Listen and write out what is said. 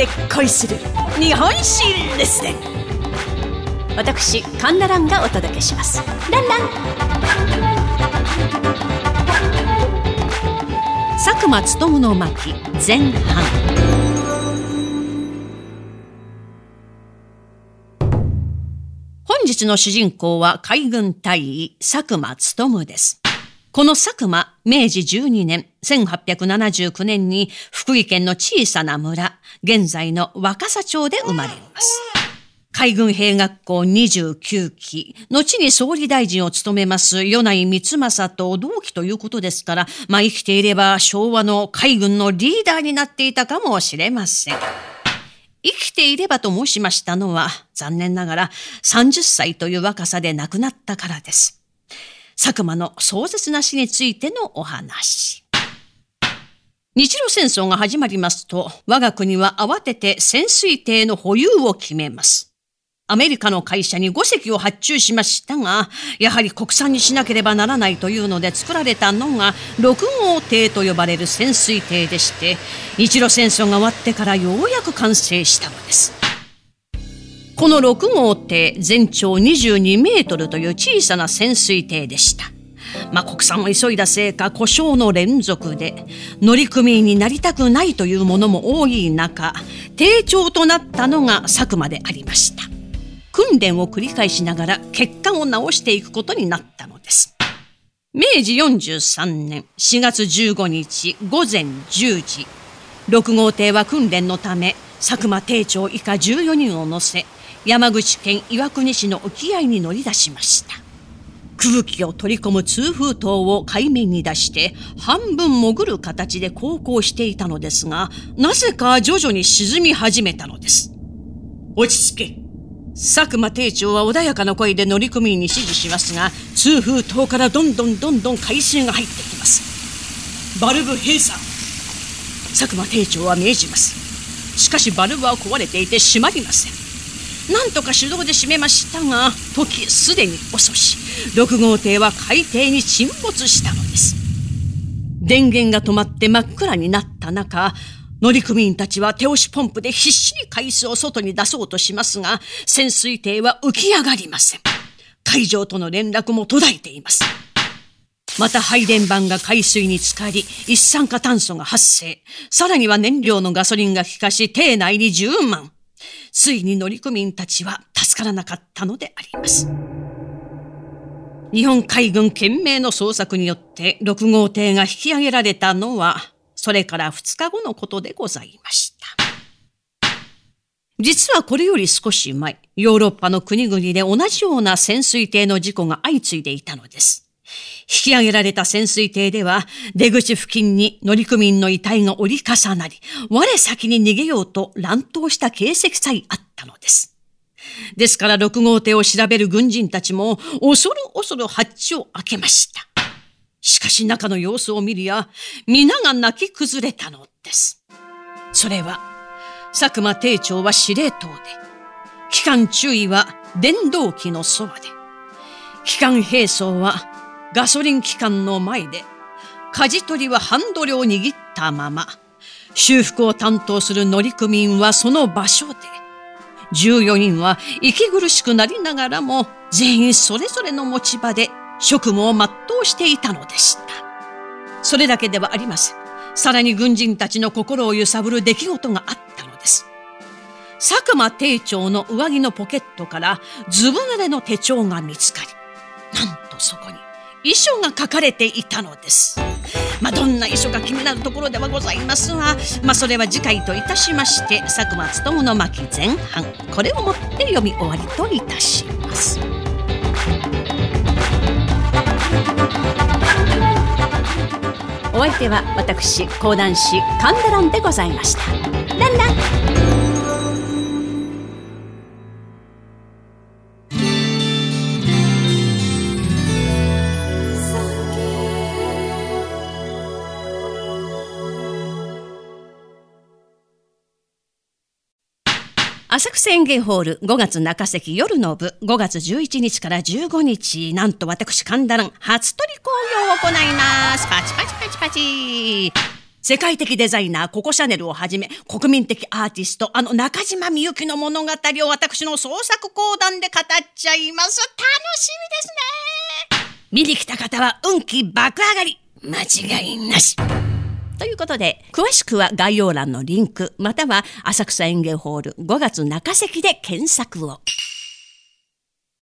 で恋する日本史レッスン私カンナランがお届けします。ランラン。佐久間勉の巻前半。本日の主人公は海軍大尉佐久間勉ですこの佐久間、明治12年、1879年に福井県の小さな村、現在の若狭町で生まれます。海軍兵学校29期、後に総理大臣を務めます米内光政と同期ということですから、まあ生きていれば昭和の海軍のリーダーになっていたかもしれません。生きていればと申しましたのは、残念ながら30歳という若さで亡くなったからです。佐久間の壮絶な死についてのお話。日露戦争が始まりますと、我が国は慌てて潜水艇の保有を決めます。アメリカの会社に5隻を発注しましたが、やはり国産にしなければならないというので作られたのが6号艇と呼ばれる潜水艇でして、日露戦争が終わってからようやく完成したのです。この6号艇全長22メートルという小さな潜水艇でした。まあ、国産を急いだせいか故障の連続で乗組員になりたくないというものも多い中艇長となったのが佐久間でありました訓練を繰り返しながら欠陥を直していくことになったのです明治43年4月15日午前10時6号艇は訓練のため佐久間艇長以下14人を乗せ山口県岩国市の沖合に乗り出しました。空気を取り込む通風筒を海面に出して半分潜る形で航行していたのですがなぜか徐々に沈み始めたのです。落ち着け。佐久間艇長は穏やかな声で乗組員に指示しますが通風筒からどんどんどんどん海水が入ってきます。バルブ閉鎖。佐久間艇長は命じます。しかしバルブは壊れていて閉まりません。なんとか手動で閉めましたが時すでに遅し6号艇は海底に沈没したのです電源が止まって真っ暗になった中乗組員たちは手押しポンプで必死に海水を外に出そうとしますが潜水艇は浮き上がりません海上との連絡も途絶えていますまた配電盤が海水に浸かり、一酸化炭素が発生。さらには燃料のガソリンが効かし、艇内に10万。ついに乗組員たちは助からなかったのであります。日本海軍懸命の捜索によって6号艇が引き上げられたのは、それから2日後のことでございました。実はこれより少し前、ヨーロッパの国々で同じような潜水艇の事故が相次いでいたのです。引き上げられた潜水艇では、出口付近に乗組員の遺体が折り重なり、我先に逃げようと乱闘した形跡さえあったのです。ですから6号艇を調べる軍人たちも、恐る恐るハッチを開けました。しかし中の様子を見るや、皆が泣き崩れたのです。それは、佐久間艇長は司令塔で、機関注意は電動機のそばで、機関兵装はガソリン機関の前で、舵取りはハンドルを握ったまま、修復を担当する乗組員はその場所で、14人は息苦しくなりながらも全員それぞれの持ち場で職務を全うしていたのでした。それだけではありません。さらに軍人たちの心を揺さぶる出来事があったのです。佐久間艇長の上着のポケットからずぶ濡れの手帳が見つかり、なんとそこに遺書が書かれていたのです。まあ、どんな遺書が気になるところではございますが、まあ、それは次回といたしまして佐久間勉の巻前半これをもって読み終わりといたします。お相手は私講談師神田蘭でございました。ランラン浅草園芸ホール5月中席夜の部5月11日から15日なんと私神田蘭初取り興行を行います。パチパチパチパチ。世界的デザイナーココ・シャネルをはじめ国民的アーティストあの中島みゆきの物語を私の創作講談で語っちゃいます。楽しみですね。見に来た方は運気爆上がり。間違いなし。ということで詳しくは概要欄のリンクまたは浅草園芸ホール5月中席で検索を。